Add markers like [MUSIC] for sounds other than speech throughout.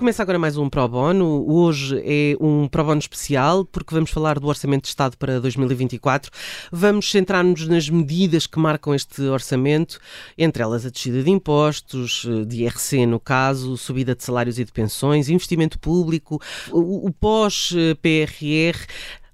Começa agora mais um Pro Bono. Hoje é um Pro Bono especial porque vamos falar do Orçamento de Estado para 2024. Vamos centrar-nos nas medidas que marcam este orçamento, entre elas a descida de impostos, de IRC no caso, subida de salários e de pensões, investimento público, o pós-PRR,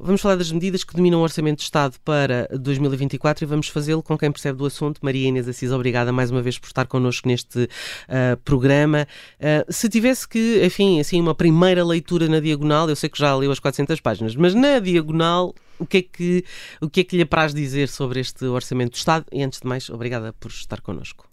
Vamos falar das medidas que dominam o Orçamento de Estado para 2024 e vamos fazê-lo com quem percebe do assunto. Maria Inês Assis, obrigada mais uma vez por estar connosco neste uh, programa. Uh, se tivesse que, enfim, assim, uma primeira leitura na diagonal, eu sei que já leu as 400 páginas, mas na diagonal, o que é que, o que, é que lhe apraz dizer sobre este Orçamento de Estado? E antes de mais, obrigada por estar connosco.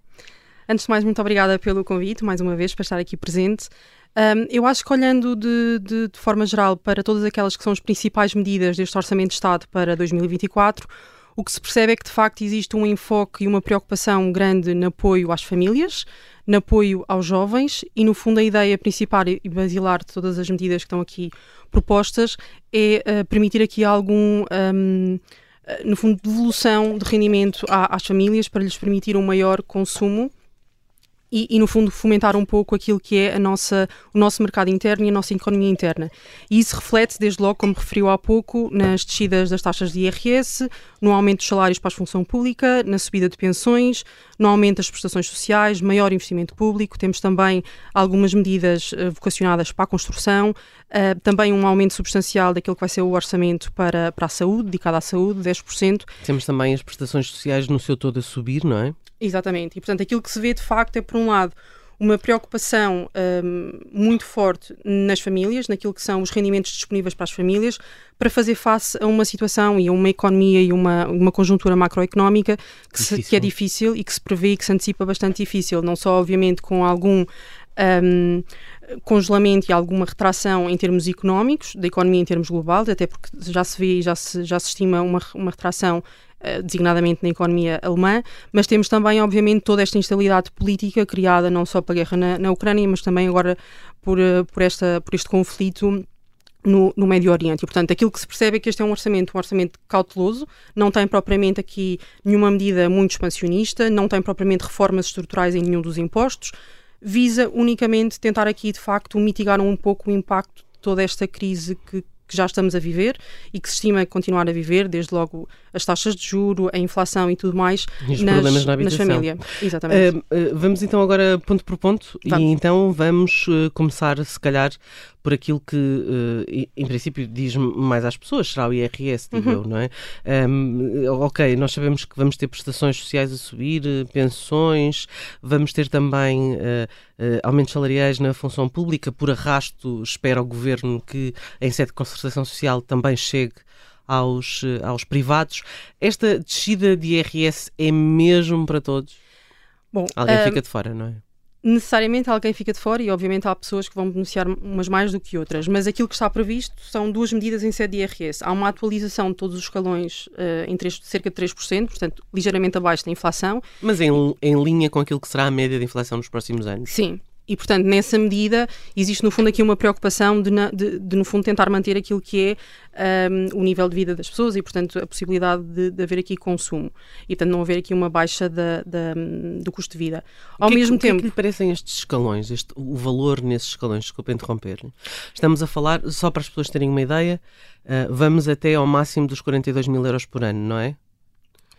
Antes de mais, muito obrigada pelo convite, mais uma vez, para estar aqui presente. Um, eu acho que olhando de, de, de, forma geral para todas aquelas que são as principais medidas deste Orçamento de Estado para 2024, o que se percebe é que de facto existe um enfoque e uma preocupação grande no apoio às famílias, no apoio aos jovens e no fundo a ideia principal e basilar de todas as medidas que estão aqui propostas é uh, permitir aqui algum um, no fundo devolução de rendimento às famílias para lhes permitir um maior consumo e, e, no fundo fomentar um pouco aquilo que é a nossa, o nosso mercado interno e a nossa economia interna. E isso reflete desde logo, como referiu há pouco, nas descidas das taxas de IRS, no aumento dos salários para a função pública, na subida de pensões, no aumento das prestações sociais, maior investimento público. Temos também algumas medidas uh, vocacionadas para a construção, uh, também um aumento substancial daquilo que vai ser o orçamento para, para a saúde, dedicado à saúde, 10%. Temos também as prestações sociais no seu todo a subir, não é? Exatamente. E, portanto, aquilo que se vê de facto é, por um lado, uma preocupação um, muito forte nas famílias, naquilo que são os rendimentos disponíveis para as famílias, para fazer face a uma situação e a uma economia e uma, uma conjuntura macroeconómica que, se, que é difícil e que se prevê e que se antecipa bastante difícil, não só, obviamente, com algum. Um, congelamento e alguma retração em termos económicos, da economia em termos globais, até porque já se vê e já se, já se estima uma, uma retração designadamente na economia alemã, mas temos também, obviamente, toda esta instabilidade política criada não só pela guerra na, na Ucrânia, mas também agora por, eh, por, esta, por este conflito no, no, Médio Oriente. E, portanto, aquilo que se percebe é que este é um orçamento, um orçamento cauteloso, não tem propriamente aqui nenhuma medida muito expansionista, não tem propriamente reformas estruturais em nenhum dos impostos, visa unicamente tentar aqui, de facto, mitigar um pouco o impacto de toda esta crise que, que já estamos a viver e que se estima continuar a viver, desde logo as taxas de juro, a inflação e tudo mais e nas, na nas famílias. Exatamente. Uh, uh, vamos então agora ponto por ponto e então vamos uh, começar se calhar por aquilo que em princípio diz mais às pessoas, será o IRS, digo uhum. eu, não é? Um, ok, nós sabemos que vamos ter prestações sociais a subir, pensões, vamos ter também aumentos salariais na função pública, por arrasto espera o Governo que em sede de concertação social também chegue aos, eh, aos privados. Esta descida de IRS é mesmo para todos? Bom, Alguém uh, fica de fora, não é? Necessariamente alguém fica de fora e, obviamente, há pessoas que vão beneficiar umas mais do que outras. Mas aquilo que está previsto são duas medidas em sede de IRS. Há uma atualização de todos os escalões uh, em 3, cerca de 3%, portanto, ligeiramente abaixo da inflação. Mas em, em linha com aquilo que será a média de inflação nos próximos anos? Sim. E, portanto, nessa medida, existe no fundo aqui uma preocupação de, de, de no fundo, tentar manter aquilo que é um, o nível de vida das pessoas e, portanto, a possibilidade de, de, haver aqui consumo. E, portanto, não haver aqui uma baixa da, da, do custo de vida. Ao que, mesmo que, tempo. O que é que lhe parecem estes escalões, este, o valor nesses escalões? Desculpa interromper-lhe. Estamos a falar, só para as pessoas terem uma ideia, uh, vamos até ao máximo dos 42 mil euros por ano, não é?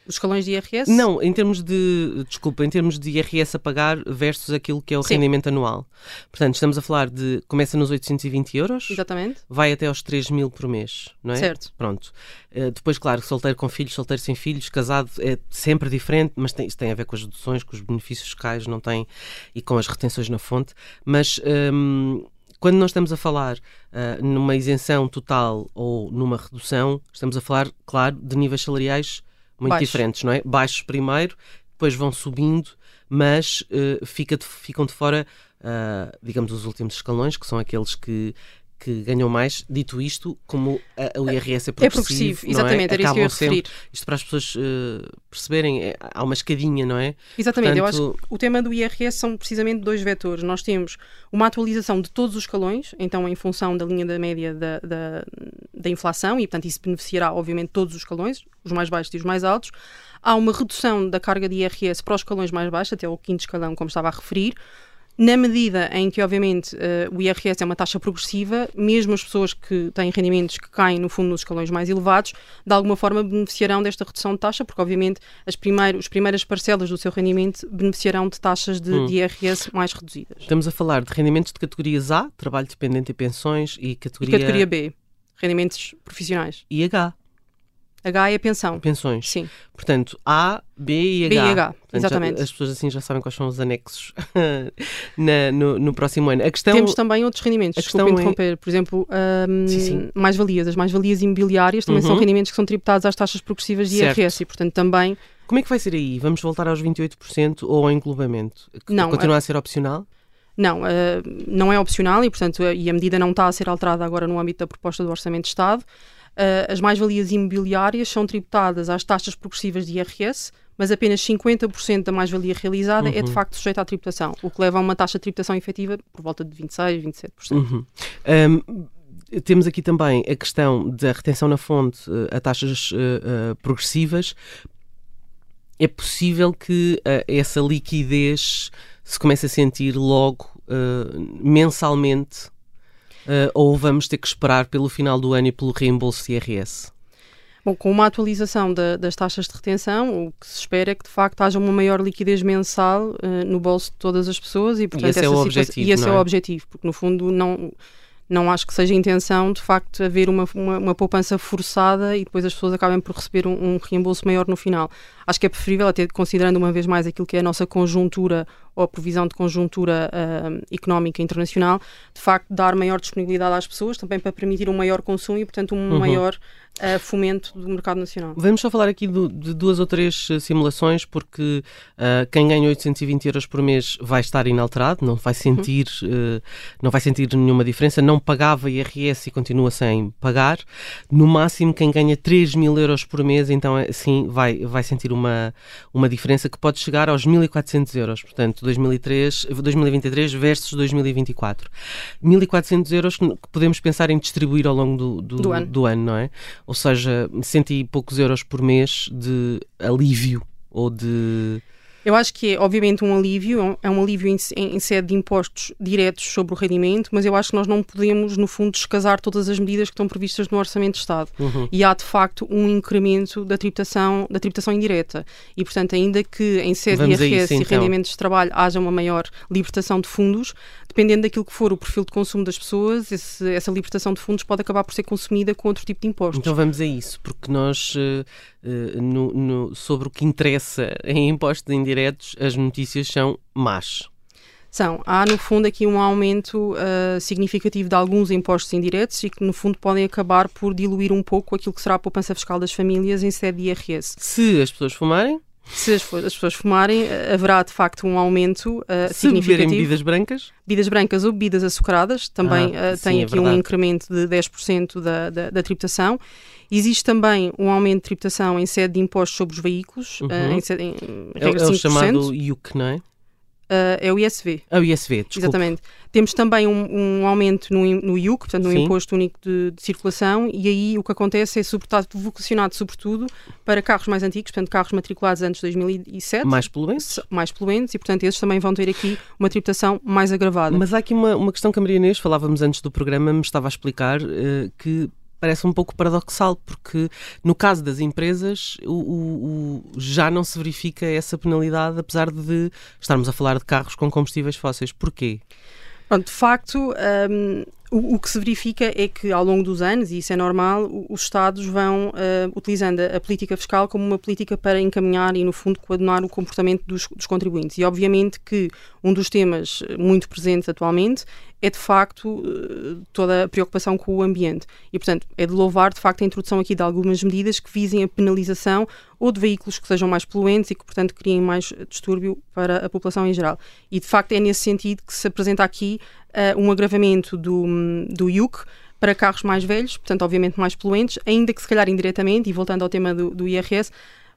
Os escalões de IRS? Não, em termos de, desculpa, em termos de IRS a pagar versus aquilo que é o Sim. rendimento anual. Portanto, estamos a falar de, começa nos 820 euros. Exatamente. Vai até aos 3 mil por mês, não é? Certo. Pronto. Uh, depois, claro, solteiro com filhos, solteiro sem filhos, casado é sempre diferente, mas tem, isso tem a ver com as deduções, com os benefícios fiscais, não tem, e com as retenções na fonte. Mas... Um, quando nós estamos a falar uh, numa isenção total ou numa redução, estamos a falar, claro, de níveis salariais muito Baixo. diferentes, não é? Baixos primeiro, depois vão subindo, mas uh, fica de, ficam de fora, uh, digamos, os últimos escalões, que são aqueles que, que ganham mais. Dito isto, como a, o IRS é progressivo, é progressivo é? exatamente, era isso que eu ia referir. Isto para as pessoas uh, perceberem, é, há uma escadinha, não é? Exatamente, Portanto... eu acho que o tema do IRS são precisamente dois vetores. Nós temos uma atualização de todos os escalões, então em função da linha da média da, da, da inflação, e portanto isso beneficiará, obviamente, todos os escalões, os mais baixos e os mais altos. Há uma redução da carga de IRS para os escalões mais baixos, até o quinto escalão, como estava a referir na medida em que, obviamente, uh, o IRS é uma taxa progressiva, mesmo as pessoas que têm rendimentos que caem, no fundo, nos escalões mais elevados, de alguma forma beneficiarão desta redução de taxa, porque, obviamente, as, primeiro, as primeiras parcelas do seu rendimento beneficiarão de taxas de, hum. de IRS mais reduzidas. Estamos a falar de rendimentos de categorias A, trabalho dependente e pensões, e categoria, e categoria B, rendimentos profissionais. E H. H é pensão. Pensões. Sim. Portanto, A, B e H. B e H, Portanto, exatamente. Já, as pessoas assim já sabem quais são os anexos [LAUGHS] na, no, no, próximo ano. A questão, Temos também outros rendimentos, desculpe é- interromper. É... Por exemplo, um, mais-valias. As mais-valias imobiliárias também uhum. são rendimentos que são tributados às taxas progressivas de certo. IRS e, portanto, também... Como é que vai ser aí? Vamos voltar aos 28% ou ao englobamento? Não. Continua a ser opcional? Não, uh, não é opcional e, portanto, e a medida não está a ser alterada agora no âmbito da proposta do Orçamento de Estado. Uh, as mais-valias imobiliárias são tributadas às taxas progressivas de IRS, mas apenas 50% da mais-valia realizada uhum. é de uhum. facto sujeita à tributação, o que leva a uma taxa de tributação efetiva por volta de 26%, 27%. Uhum. Um, temos aqui também a questão da retenção na fonte uh, a taxas uh, progressivas. É possível que essa liquidez se comece a sentir logo mensalmente uh, ou vamos ter que esperar pelo final do ano e pelo reembolso IRS? Bom, com uma atualização da, das taxas de retenção, o que se espera é que de facto haja uma maior liquidez mensal uh, no bolso de todas as pessoas e, portanto, e esse é o objetivo. E esse é? é o objetivo, porque no fundo não não acho que seja a intenção, de facto, haver uma, uma, uma, poupança forçada e depois as pessoas acabem por receber um, um, reembolso maior no final. Acho que é preferível, até considerando uma vez mais aquilo que é a nossa conjuntura ou a previsão de conjuntura uh, económica internacional, de facto, dar maior disponibilidade às pessoas, também para permitir um maior consumo e, portanto, um uhum. maior uh, fomento do mercado nacional. Vamos só falar aqui do, de duas ou três eh, simulações, porque uh, quem ganha 820 euros por mês vai estar inalterado, não vai sentir, uhum. uh, não vai sentir nenhuma diferença, não pagava IRS e continua sem pagar. No máximo, quem ganha 3 mil euros por mês, então sim, vai, vai sentir uma, uma diferença que pode chegar aos 1.400 euros. Portanto, 2003, 2023 versus 2024. 1.400 euros que podemos pensar em distribuir ao longo do, do, do, ano. do ano, não é? ou seja, cento e poucos euros por mês de alívio ou de eu acho que é, obviamente, um alívio, é um alívio em, em, sede de impostos diretos sobre o rendimento, mas eu acho que nós não podemos, no fundo, descasar todas as medidas que estão previstas no Orçamento de Estado. Uhum. E há, de facto, um incremento da tributação, da tributação indireta. E, portanto, ainda que em sede Vamos de IRS e então. rendimentos de trabalho haja uma maior libertação de fundos, dependendo daquilo que for o perfil de consumo das pessoas, esse, essa libertação de fundos pode acabar por ser consumida com outro tipo de impostos. Então vamos a isso, porque nós, uh, uh, no, no, sobre o que interessa em impostos indiretos, diretos, as notícias são más. São. Há, no fundo, aqui um aumento uh, significativo de alguns impostos indiretos e que, no fundo, podem acabar por diluir um pouco aquilo que será a poupança fiscal das famílias em sede de IRS. Se as pessoas fumarem? Se as, as pessoas fumarem, eh, haverá de facto um aumento uh, Se significativo. Se bebidas brancas? Bebidas brancas ou bebidas açucaradas, também ah, uh, tem é aqui verdade. um incremento de 10% da, da, da tributação. Existe também um aumento de tributação em sede de impostos sobre os veículos, uhum. uh, em, sede, em é, é o chamado IUC, não é? Uh, é o ISV. É o ISV, desculpa. Exatamente. Temos também um, um aumento no, no IUC, portanto, no Sim. Imposto Único de, de, Circulação, e aí o que acontece é sobretudo, vocacionado sobretudo para carros mais antigos, portanto, carros matriculados antes de 2007. Mais poluentes. Mais poluentes, e portanto, esses também vão ter aqui uma tributação mais agravada. Mas há aqui uma, uma questão que a Maria Inês, falávamos antes do programa, me estava a explicar, uh, que parece um pouco paradoxal, porque no caso das empresas o, o, o, já não se verifica essa penalidade, apesar de estarmos a falar de carros com combustíveis fósseis. Porquê? Pronto, de facto, um, o, que se verifica é que ao longo dos anos, e isso é normal, os Estados vão uh, utilizando a, política fiscal como uma política para encaminhar e, no fundo, coadunar o comportamento dos, dos, contribuintes. E, obviamente, que um dos temas muito presentes atualmente é, de facto, uh, toda a preocupação com o ambiente. E, portanto, é de louvar, de facto, a introdução aqui de algumas medidas que visem a penalização ou de veículos que sejam mais poluentes e que, portanto, criem mais distúrbio para a população em geral. E, de facto, é nesse sentido que se apresenta aqui uh, um agravamento do, do IUC para carros mais velhos, portanto, obviamente mais poluentes, ainda que se calhar indiretamente, e voltando ao tema do, do IRS,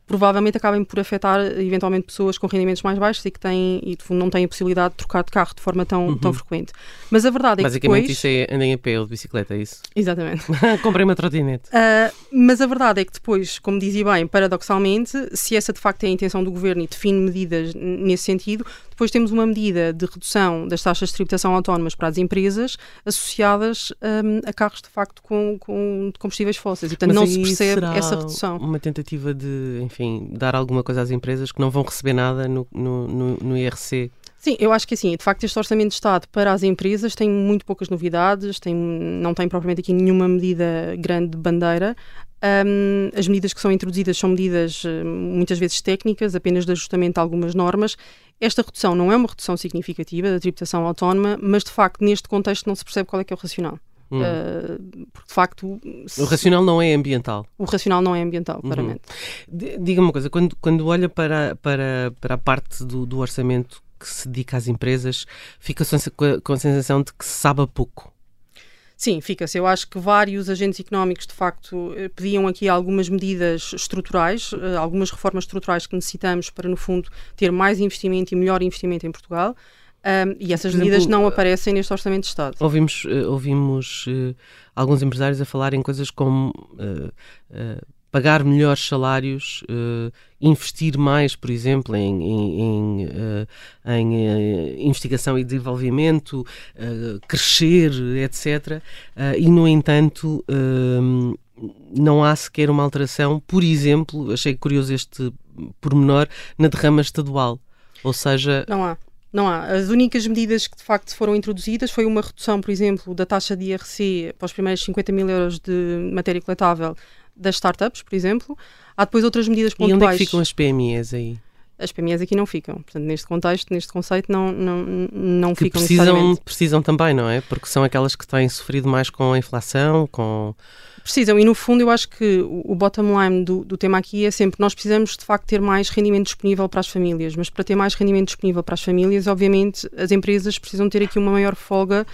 provavelmente acabem por afetar eventualmente pessoas com rendimentos mais baixos e que têm e não têm a possibilidade de trocar de carro de forma tão, uhum. tão frequente. Mas a verdade é que Basicamente depois... isso é andem a pé ou de bicicleta, é isso? Exatamente. [LAUGHS] Comprei uma trotinete. Uh, mas a verdade é que depois, como dizia bem, paradoxalmente, se essa de facto é a intenção do Governo e define medidas nesse sentido, depois temos uma medida de redução das taxas de tributação autónomas para as empresas associadas um, a carros de facto com, com combustíveis fósseis. E, portanto, Mas não se percebe essa redução. Uma tentativa de, enfim, dar alguma coisa às empresas que não vão receber nada no, no, no, no IRC. Sim, eu acho que assim, de facto, este orçamento de Estado para as empresas tem muito poucas novidades, tem, não tem propriamente aqui nenhuma medida grande de bandeira. Um, as medidas que são introduzidas são medidas hum, muitas vezes técnicas, apenas de ajustamento a algumas normas. Esta redução não é uma redução significativa da tributação autónoma, mas de facto neste contexto não se percebe qual é que é o racional. Hum. Uh, porque de facto. Se... O racional não é ambiental. O racional não é ambiental, uhum. claramente. Diga-me uma coisa, quando, quando olha para, para, para a parte do, do orçamento que se dedica às empresas, fica com a sensação de que se sabe pouco. Sim, fica-se. Eu acho que vários agentes económicos, de facto, eh, pediam aqui algumas medidas estruturais, eh, algumas reformas estruturais que necessitamos para, no fundo, ter mais investimento e melhor investimento em Portugal. Um, e essas exemplo, medidas não aparecem neste Orçamento de Estado. Ouvimos, uh, ouvimos uh, alguns empresários a falar em coisas como uh, pagar melhores salários, uh, investir mais, por exemplo, em, em, em, uh, em uh, investigação e desenvolvimento, crescer, etc. e, no entanto, não há sequer uma alteração, por exemplo, achei curioso este pormenor, na derrama estadual. Ou seja. Não há. Não há. As únicas medidas que de facto foram introduzidas foi uma redução, por exemplo, da taxa de IRC para os primeiros 50 mil euros de matéria coletável das startups, por exemplo. Há depois outras medidas pontuais. E onde é que ficam as PMEs aí? As PMEs aqui não ficam. Portanto, neste contexto, neste conceito, não, não, não que ficam precisam, precisam também, não é? Porque são aquelas que têm sofrido mais com a inflação, com... Precisam, e no fundo eu acho que o bottom line do, do tema aqui é sempre nós precisamos de facto ter mais rendimento disponível para as famílias, mas para ter mais rendimento disponível para as famílias, obviamente as empresas precisam ter aqui uma maior folga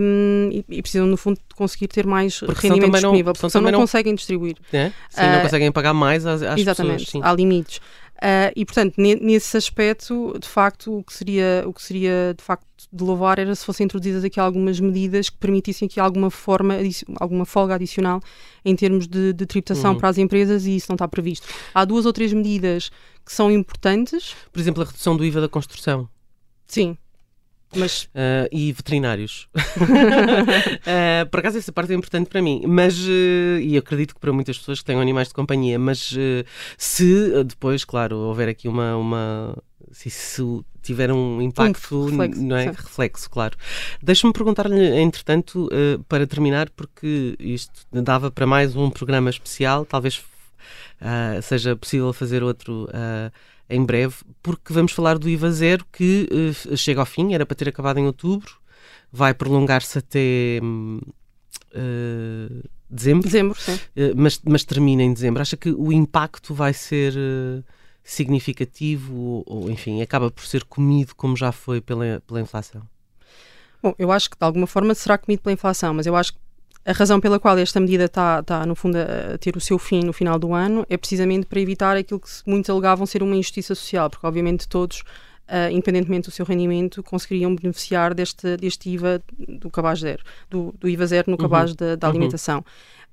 um, e, e, precisam, no fundo, de conseguir ter mais porque rendimento disponível, não, porque senão não, não, conseguem distribuir. É? Sim, uh, não conseguem pagar mais às, às exatamente, pessoas. Exatamente, há limites. Uh, e portanto, nesse aspecto, de facto, o que seria, o que seria de facto de louvar era se fossem introduzidas aqui algumas medidas que permitissem aqui alguma forma, alguma folga adicional em termos de, de tributação uhum. para as empresas e isso não está previsto. Há duas ou três medidas que são importantes. Por exemplo, a redução do IVA da construção. Sim, mas... Uh, e veterinários. uh, [LAUGHS] por acaso essa parte é importante para mim, mas uh, e acredito que para muitas pessoas que tenham animais de companhia, mas se depois, claro, houver aqui uma, uma se isso tiver um impacto, um reflexo, não é? Sim. Reflexo, claro. Deixa-me perguntar-lhe, entretanto, para terminar, porque isto dava para mais um programa especial, talvez seja possível fazer outro em breve, porque vamos falar do IVA zero que uh, chega ao fim, era para ter acabado em outubro, vai prolongar-se até uh, dezembro, dezembro sim. Uh, mas, mas termina em dezembro. Acha que o impacto vai ser significativo ou, ou, enfim, acaba por ser comido como já foi pela, pela inflação? Bom, eu acho que de alguma forma será comido pela inflação, mas eu acho que a razão pela qual esta medida está, está, no fundo, a ter o seu fim no final do ano é precisamente para evitar aquilo que muitos alegavam ser uma injustiça social, porque, obviamente, todos, uh, independentemente do seu rendimento, conseguiriam beneficiar deste, deste IVA do cabaz zero, do, do IVA zero no cabaz uhum. da, da, uhum. alimentação. Uhum.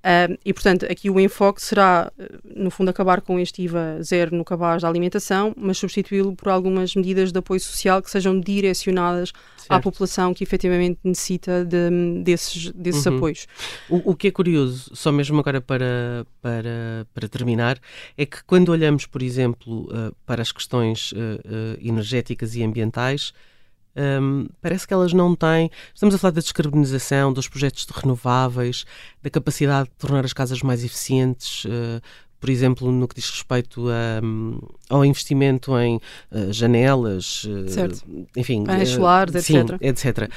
Uh, e, portanto, aqui o enfoque será, no fundo, acabar com este IVA zero no cabaz da alimentação, mas substituí-lo por algumas medidas de apoio social que sejam direcionadas certo. à população que efetivamente necessita de, desses, desses uhum. apoios. O, o, que é curioso, só mesmo agora para, para, para terminar, é que quando olhamos, por exemplo, uh, para as questões uh, energéticas e ambientais, um, parece que elas não têm. Estamos a falar da descarbonização, dos projetos de renováveis, da capacidade de tornar as casas mais eficientes, uh, por exemplo, no que diz respeito a, ao investimento em uh, janelas, uh, enfim, painéis solares, etc. Etc.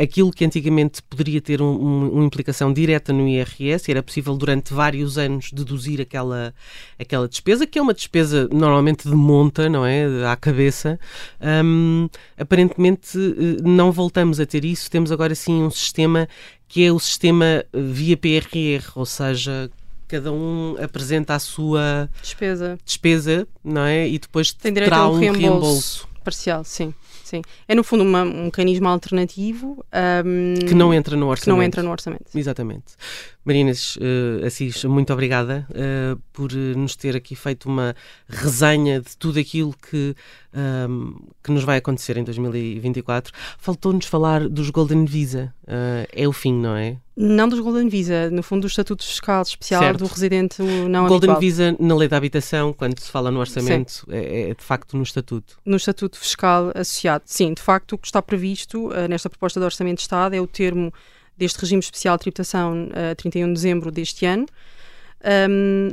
aquilo que antigamente poderia ter um, um, uma implicação direta no IRS, era possível durante vários anos deduzir aquela, aquela despesa, que é uma despesa normalmente de monta, não é? À cabeça. Um, aparentemente não voltamos a ter isso, temos agora sim um sistema que é o sistema via PRR, ou seja, cada um apresenta a sua despesa, despesa não é? E depois Tem terá um reembolso. reembolso. Parcial, sim. Sim. É no fundo uma, um mecanismo alternativo um, que não entra no orçamento. Que não entra no orçamento. Exatamente. Marinas uh, Assis, muito obrigada uh, por uh, nos ter aqui feito uma resenha de tudo aquilo que, um, que nos vai acontecer em 2024. Faltou-nos falar dos Golden Visa. é o fim, não é? Não dos Golden Visa, no fundo do Estatuto Fiscal Especial certo. do residente não Golden habitual. Visa na lei da habitação, quando se fala no orçamento, é, é, de facto no Estatuto. No Estatuto Fiscal Associado, sim. De facto, o que está previsto uh, nesta proposta de Orçamento de Estado é o termo deste regime especial de tributação a uh, 31 de dezembro deste ano. Um,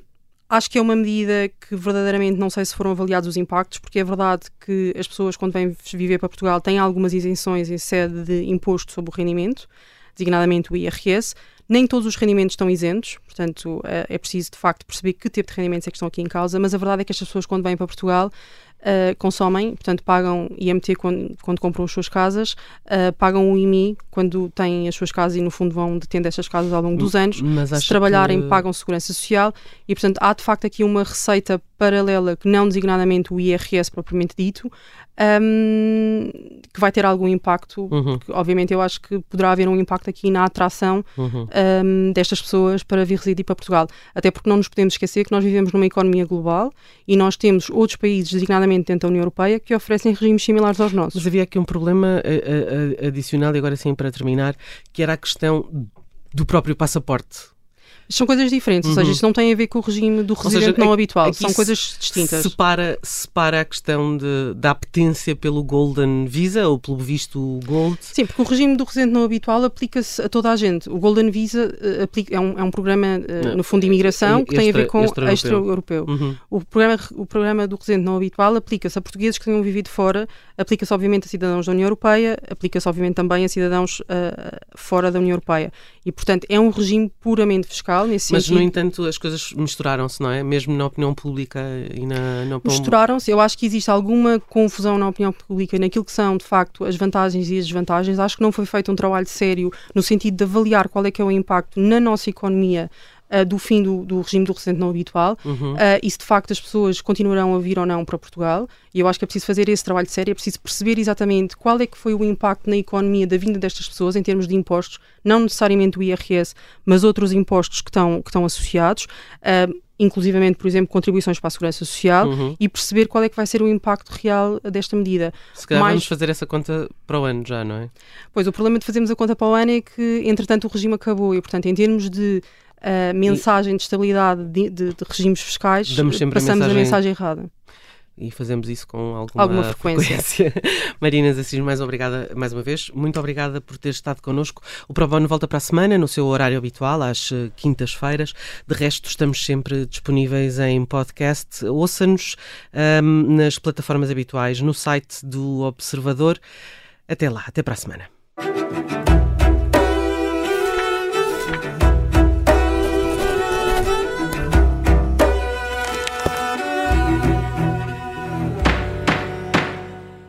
acho que é uma medida que verdadeiramente não sei se foram avaliados os impactos, porque é verdade que as pessoas, quando vêm viver para Portugal, têm algumas isenções em sede de imposto sobre o rendimento designadamente o IRS. Nem todos os rendimentos estão isentos, portanto eh, é preciso de facto perceber que tipo de rendimentos é que estão aqui em causa, mas a verdade é que estas pessoas quando vêm para Portugal uh, consomem, portanto pagam IMT quando, quando compram as suas casas, uh, pagam o IMI quando têm as suas casas e no fundo vão detendo estas casas ao longo dos anos. Se trabalharem, que... pagam segurança social e portanto há de facto aqui uma receita paralela que não designadamente o IRS propriamente dito, um, que vai ter algum impacto. Uhum. Porque, obviamente, eu acho que poderá haver um impacto aqui na atração uhum. um, destas pessoas para vir residir para Portugal. Até porque não nos podemos esquecer que nós vivemos numa economia global e nós temos outros países, designadamente dentro da União Europeia, que oferecem regimes similares aos nossos. Mas havia aqui um problema adicional, e agora sim para terminar, que era a questão do próprio passaporte são coisas diferentes, uhum. ou seja, uhum. isto não tem a ver com o regime do residente seja, não habitual, são coisas distintas. Separa, separa a questão de, da apetência pelo Golden Visa ou pelo visto Gold? Sim, porque o regime do residente não habitual aplica-se a toda a gente. O Golden Visa uh, aplica, é, um, é um programa, uh, no fundo, de imigração que extra, tem a ver com extra-europeu. Extra uhum. o, programa, o programa do residente não habitual aplica-se a portugueses que tenham vivido fora, aplica-se obviamente a cidadãos da União Europeia, aplica-se obviamente também a cidadãos uh, fora da União Europeia. E, portanto, é um regime puramente fiscal nesse Mas, sentido. no entanto, as coisas misturaram-se, não é? Mesmo na opinião pública e na... na misturaram-se. Eu acho que existe alguma confusão na opinião pública naquilo que são, de facto, as vantagens e as desvantagens. Acho que não foi feito um trabalho sério no sentido de avaliar qual é que é o impacto na nossa economia uh, do fim do, do, regime do residente não habitual uhum. uh, e se de facto as pessoas continuarão a vir ou não para Portugal. E eu acho que é preciso fazer esse trabalho sério, é preciso perceber exatamente qual é que foi o impacto na economia da vinda destas pessoas em termos de impostos, não necessariamente o IRS, mas outros impostos que estão, que estão associados. Uh, inclusivamente, por exemplo, contribuições para a segurança social uhum. e perceber qual é que vai ser o impacto real desta medida. Se calhar Mais... vamos fazer essa conta para o ano já, não é? Pois, o problema de fazermos a conta para o ano é que, entretanto, o regime acabou e, portanto, em termos de a mensagem e... de estabilidade de, de, de regimes fiscais, passamos a mensagem... a mensagem errada e fazemos isso com alguma, alguma [LAUGHS] frequência. frequência. Marina Assis, mais obrigada mais uma vez. Muito obrigada por ter estado connosco. O Probono volta para a semana, no seu horário habitual, às eh, quintas-feiras. De resto, estamos sempre disponíveis em podcast. Ouça-nos um, nas plataformas habituais, no site do Observador. Até lá, até para a semana.